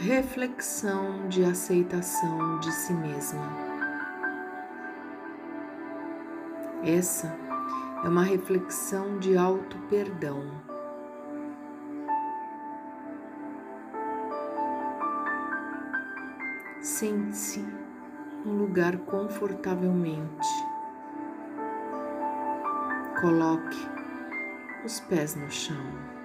reflexão de aceitação de si mesma. Essa é uma reflexão de auto-perdão. Sente-se num lugar confortavelmente. Coloque os pés no chão.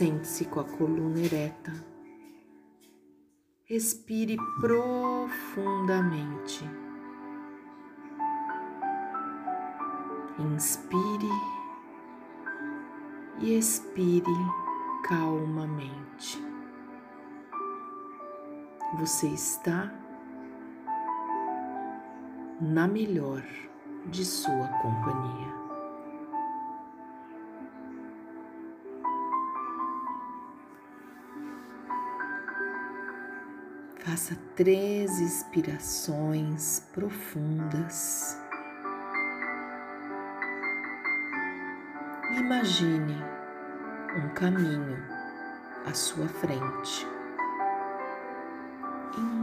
Sente-se com a coluna ereta. Respire profundamente. Inspire e expire calmamente. Você está na melhor de sua companhia. Faça três inspirações profundas. Imagine um caminho à sua frente,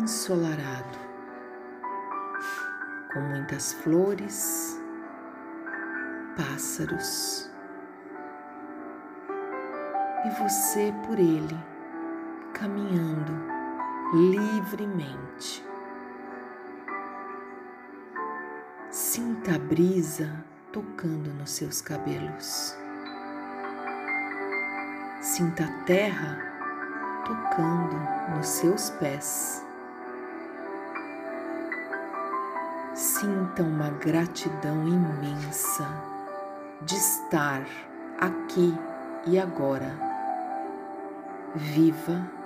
ensolarado, com muitas flores, pássaros, e você por ele caminhando livremente. Sinta a brisa tocando nos seus cabelos. Sinta a terra tocando nos seus pés. Sinta uma gratidão imensa de estar aqui e agora, viva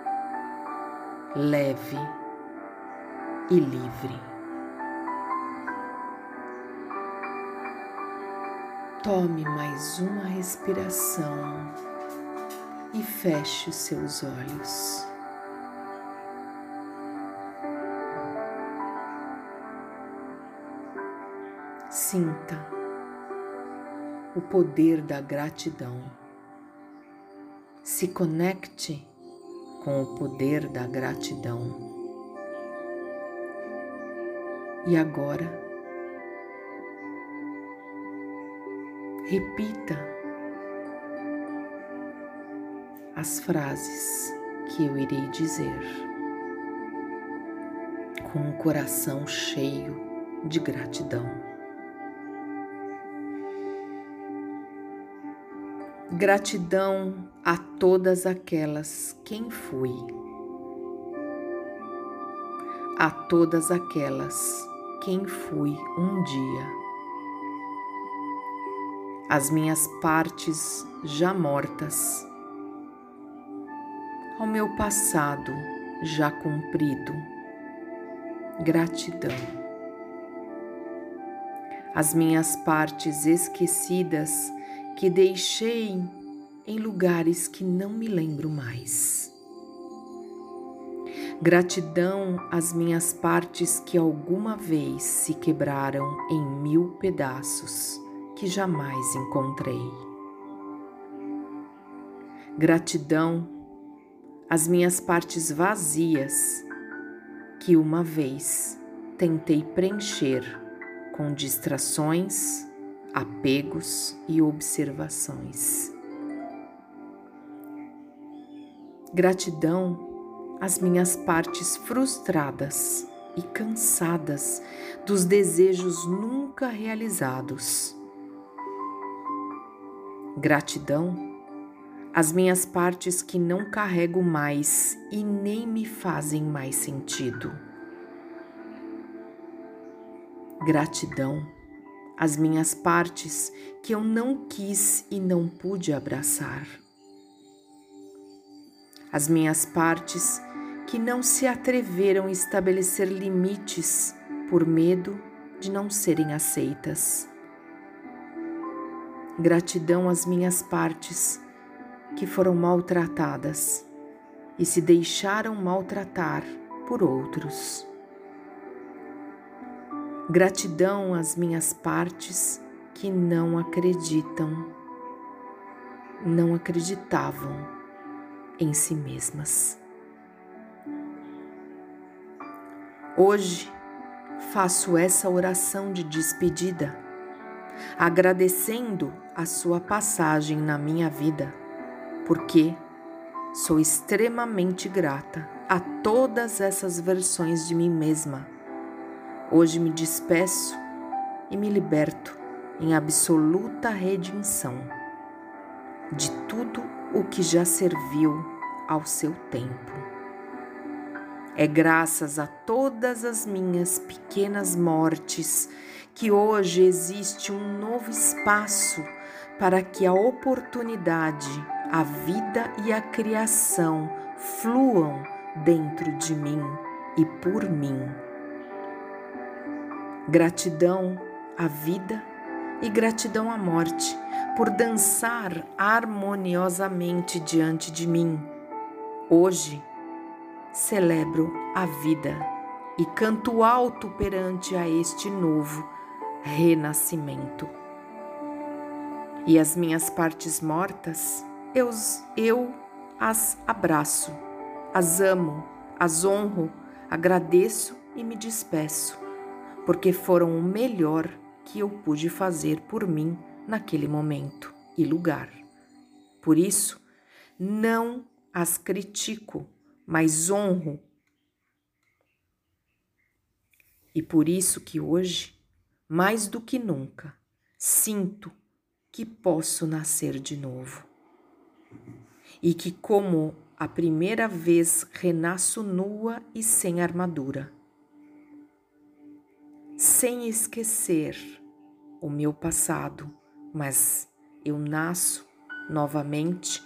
leve e livre. Tome mais uma respiração e feche os seus olhos. Sinta o poder da gratidão. Se conecte com o poder da gratidão. E agora, repita as frases que eu irei dizer com o coração cheio de gratidão. Gratidão a todas aquelas quem fui, a todas aquelas quem fui um dia, as minhas partes já mortas, ao meu passado já cumprido, gratidão. As minhas partes esquecidas que deixei em lugares que não me lembro mais. Gratidão às minhas partes que alguma vez se quebraram em mil pedaços que jamais encontrei. Gratidão às minhas partes vazias que uma vez tentei preencher com distrações apegos e observações. Gratidão às minhas partes frustradas e cansadas dos desejos nunca realizados. Gratidão às minhas partes que não carrego mais e nem me fazem mais sentido. Gratidão as minhas partes que eu não quis e não pude abraçar, as minhas partes que não se atreveram a estabelecer limites por medo de não serem aceitas. Gratidão às minhas partes que foram maltratadas e se deixaram maltratar por outros. Gratidão às minhas partes que não acreditam, não acreditavam em si mesmas. Hoje faço essa oração de despedida, agradecendo a sua passagem na minha vida, porque sou extremamente grata a todas essas versões de mim mesma. Hoje me despeço e me liberto em absoluta redenção de tudo o que já serviu ao seu tempo. É graças a todas as minhas pequenas mortes que hoje existe um novo espaço para que a oportunidade, a vida e a criação fluam dentro de mim e por mim. Gratidão à vida e gratidão à morte por dançar harmoniosamente diante de mim. Hoje celebro a vida e canto alto perante a este novo renascimento. E as minhas partes mortas, eu, eu as abraço, as amo, as honro, agradeço e me despeço, porque foram o melhor que eu pude fazer por mim naquele momento e lugar. Por isso, não as critico, mas honro. E por isso que hoje, mais do que nunca, sinto que posso nascer de novo. E que, como a primeira vez, renasço nua e sem armadura, sem esquecer o meu passado mas eu nasço novamente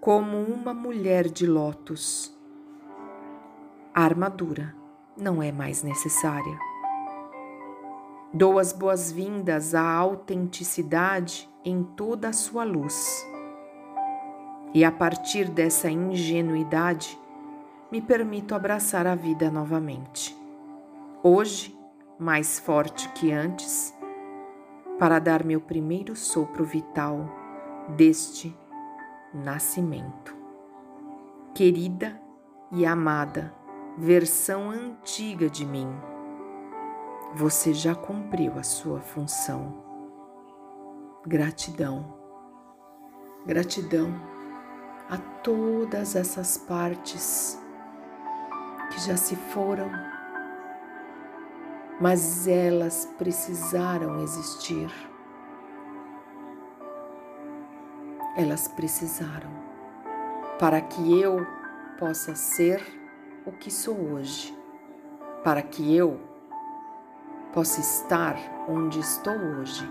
como uma mulher de lótus. A armadura não é mais necessária. Dou as boas-vindas à autenticidade em toda a sua luz. E a partir dessa ingenuidade, me permito abraçar a vida novamente. Hoje, mais forte que antes, para dar meu primeiro sopro vital deste nascimento. Querida e amada versão antiga de mim, você já cumpriu a sua função. Gratidão, gratidão a todas essas partes que já se foram mas elas precisaram existir. Elas precisaram para que eu possa ser o que sou hoje, para que eu possa estar onde estou hoje.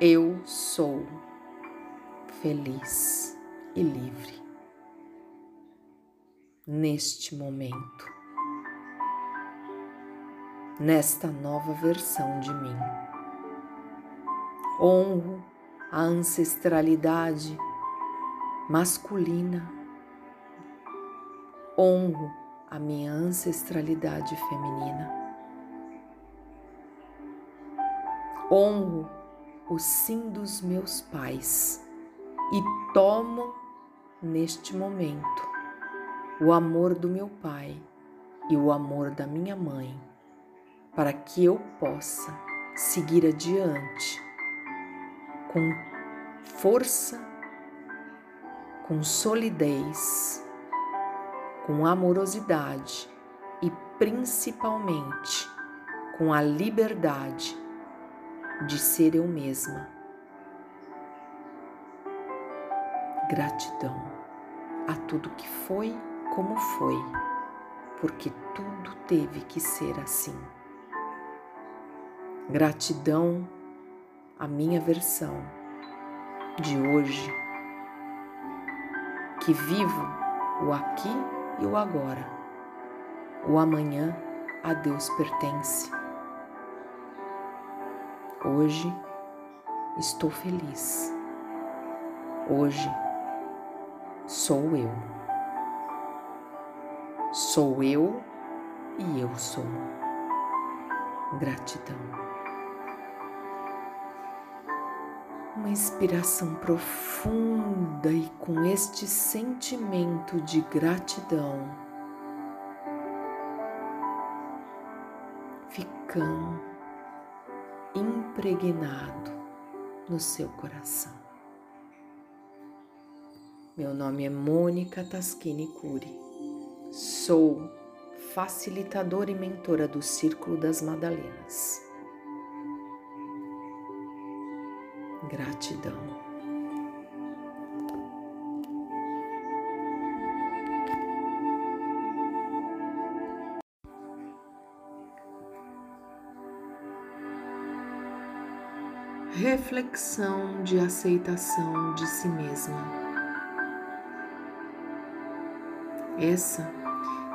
Eu sou feliz e livre neste momento nesta nova versão de mim. Honro a ancestralidade masculina, honro a minha ancestralidade feminina, honro o sim dos meus pais e tomo neste momento o amor do meu pai e o amor da minha mãe para que eu possa seguir adiante com força, com solidez, com amorosidade e principalmente com a liberdade de ser eu mesma. Gratidão a tudo que foi como foi, porque tudo teve que ser assim. Gratidão à minha versão de hoje, que vivo o aqui e o agora. O amanhã a Deus pertence. Hoje estou feliz. Hoje sou eu. Sou eu e eu sou. Gratidão. Uma inspiração profunda Daí, com este sentimento de gratidão, ficando impregnado no seu coração. Meu nome é Mônica Taschini Curi. Sou facilitadora e mentora do Círculo das Madalenas. Gratidão. Reflexão de aceitação de si mesma. Essa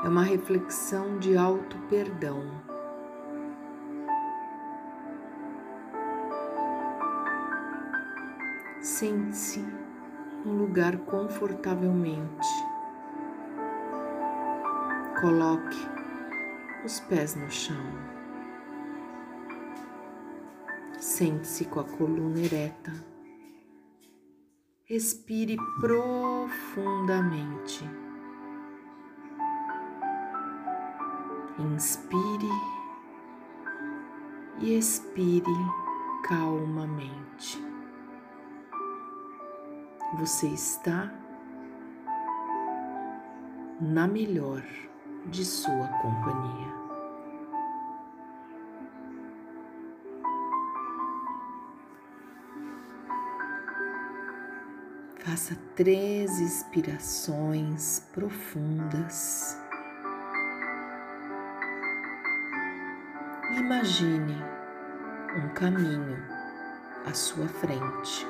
é uma reflexão de auto-perdão. Sente-se num lugar confortavelmente. Coloque os pés no chão. Sente-se com a coluna ereta. Respire profundamente. Inspire e expire calmamente. Você está na melhor de sua companhia. Faça três inspirações profundas. Imagine um caminho à sua frente,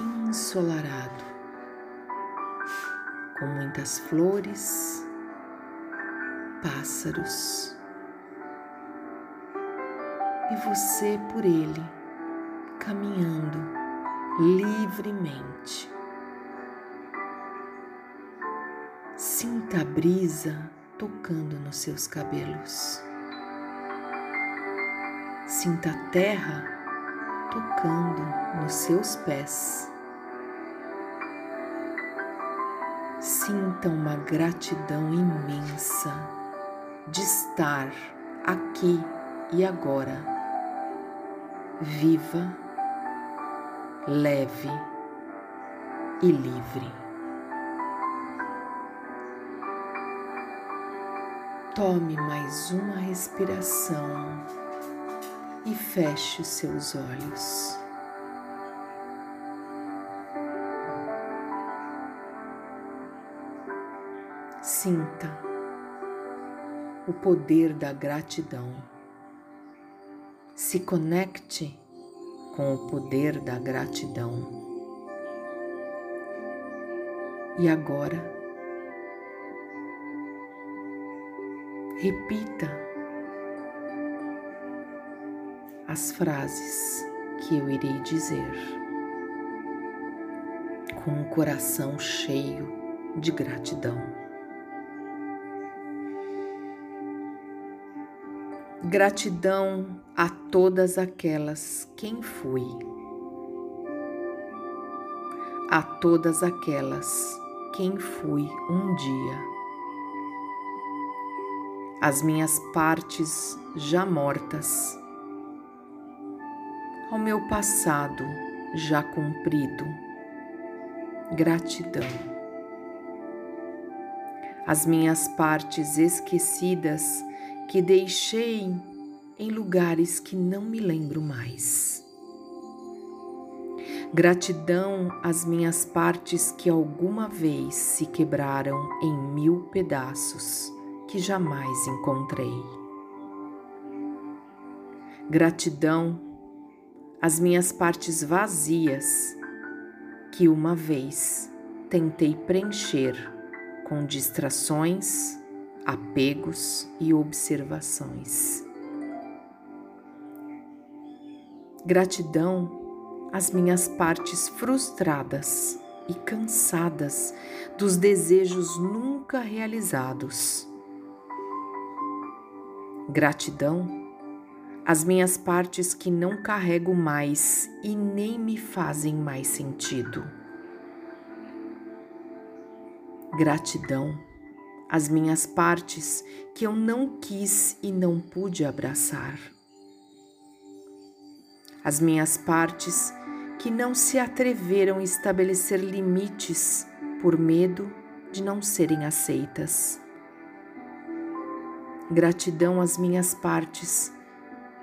ensolarado, com muitas flores, pássaros, e você por ele caminhando livremente. Sinta a brisa tocando nos seus cabelos. Sinta a terra tocando nos seus pés. Sinta uma gratidão imensa de estar aqui e agora, viva leve e livre. Tome mais uma respiração e feche os seus olhos. Sinta o poder da gratidão. Se conecte com o poder da gratidão. E agora, repita as frases que eu irei dizer. Com o coração cheio de gratidão. Gratidão a todas aquelas quem fui, a todas aquelas quem fui um dia, as minhas partes já mortas, ao meu passado já cumprido, gratidão. As minhas partes esquecidas que deixei em lugares que não me lembro mais. Gratidão às minhas partes que alguma vez se quebraram em mil pedaços que jamais encontrei. Gratidão às minhas partes vazias que uma vez tentei preencher com distrações apegos e observações. Gratidão às minhas partes frustradas e cansadas dos desejos nunca realizados. Gratidão as minhas partes que não carrego mais e nem me fazem mais sentido. Gratidão às minhas partes que eu não quis e não pude abraçar. As minhas partes que não se atreveram a estabelecer limites por medo de não serem aceitas. Gratidão às minhas partes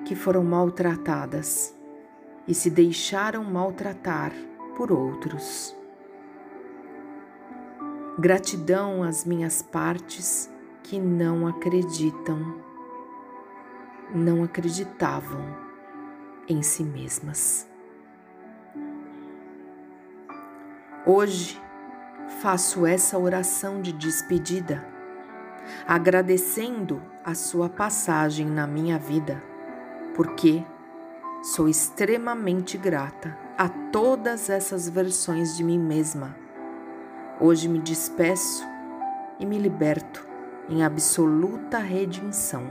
que foram maltratadas e se deixaram maltratar por outros. Gratidão às minhas partes que não acreditam, não acreditavam em si mesmas. Hoje faço essa oração de despedida, agradecendo a sua passagem na minha vida porque sou extremamente grata a todas essas versões de mim mesma. Hoje me despeço e me liberto em absoluta redenção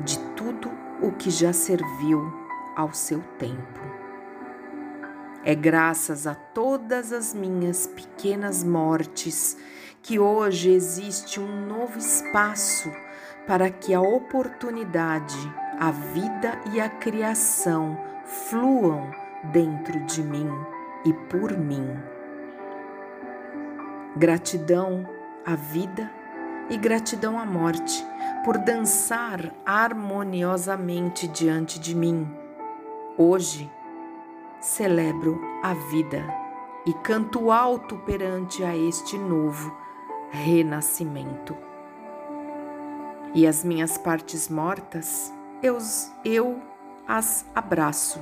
de tudo o que já serviu ao seu tempo. É graças a todas as minhas pequenas mortes que hoje existe um novo espaço para que a oportunidade a vida e a criação fluam dentro de mim e por mim. Gratidão à vida e gratidão à morte por dançar harmoniosamente diante de mim. Hoje celebro a vida e canto alto perante a este novo renascimento. E as minhas partes mortas eu, eu as abraço,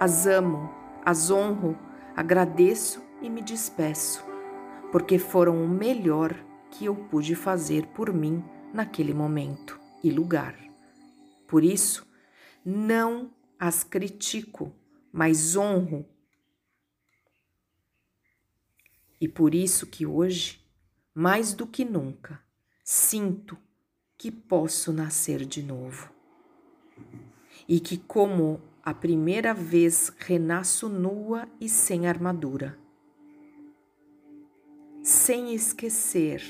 as amo, as honro, agradeço e me despeço, porque foram o melhor que eu pude fazer por mim naquele momento e lugar. Por isso, não as critico, mas honro. E por isso que hoje, mais do que nunca, sinto que posso nascer de novo e que, como a primeira vez, renasço nua e sem armadura, sem esquecer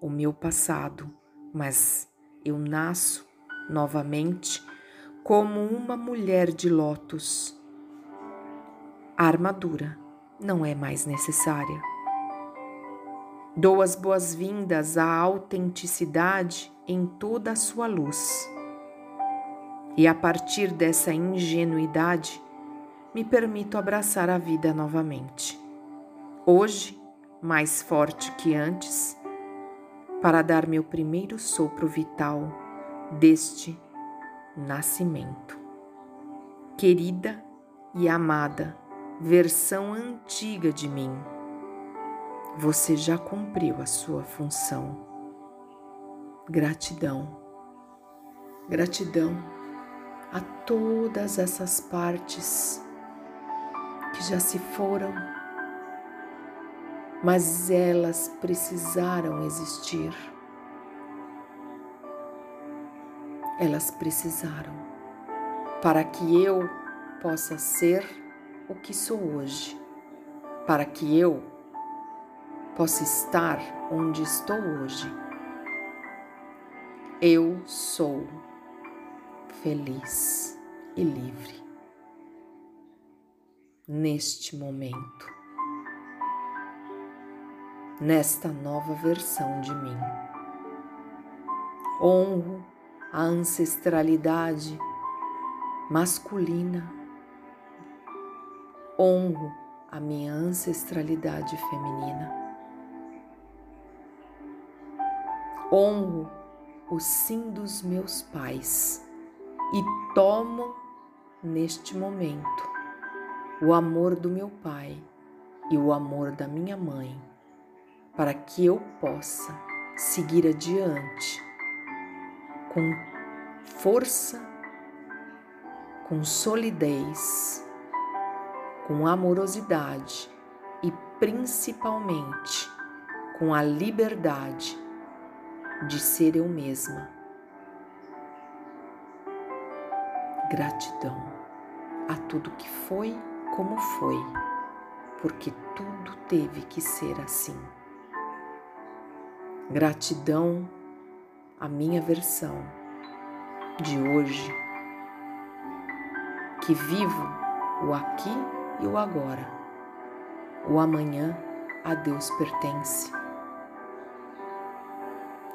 o meu passado, mas eu nasço novamente como uma mulher de lótus. A armadura não é mais necessária. Dou as boas-vindas à autenticidade em toda a sua luz e a partir dessa ingenuidade, me permito abraçar a vida novamente. Hoje, mais forte que antes, para dar meu primeiro sopro vital deste nascimento. Querida e amada versão antiga de mim, você já cumpriu a sua função. Gratidão, gratidão a todas essas partes que já se foram, mas elas precisaram existir. Elas precisaram para que eu possa ser o que sou hoje, para que eu possa estar onde estou hoje. Eu sou feliz e livre neste momento, nesta nova versão de mim. Honro a ancestralidade masculina, honro a minha ancestralidade feminina, honro o sim dos meus pais e tomo neste momento o amor do meu pai e o amor da minha mãe, para que eu possa seguir adiante com força, com solidez, com amorosidade e principalmente com a liberdade de ser eu mesma Gratidão a tudo que foi como foi, porque tudo teve que ser assim. Gratidão à minha versão de hoje, que vivo o aqui e o agora. O amanhã a Deus pertence.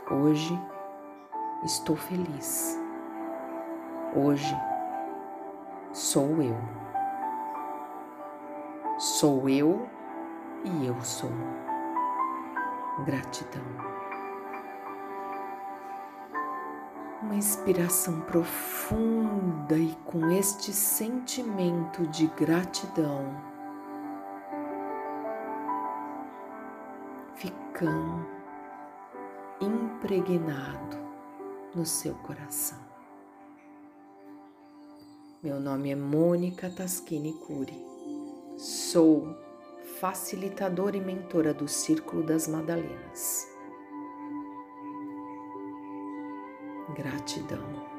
Hoje estou feliz. Hoje sou eu. Sou eu e eu sou. Gratidão. Uma inspiração profunda e com este sentimento de gratidão, ficando impregnado no seu coração. Meu nome é Mônica Taschini Curi. Sou facilitadora e mentora do Círculo das Madalenas. Gratidão.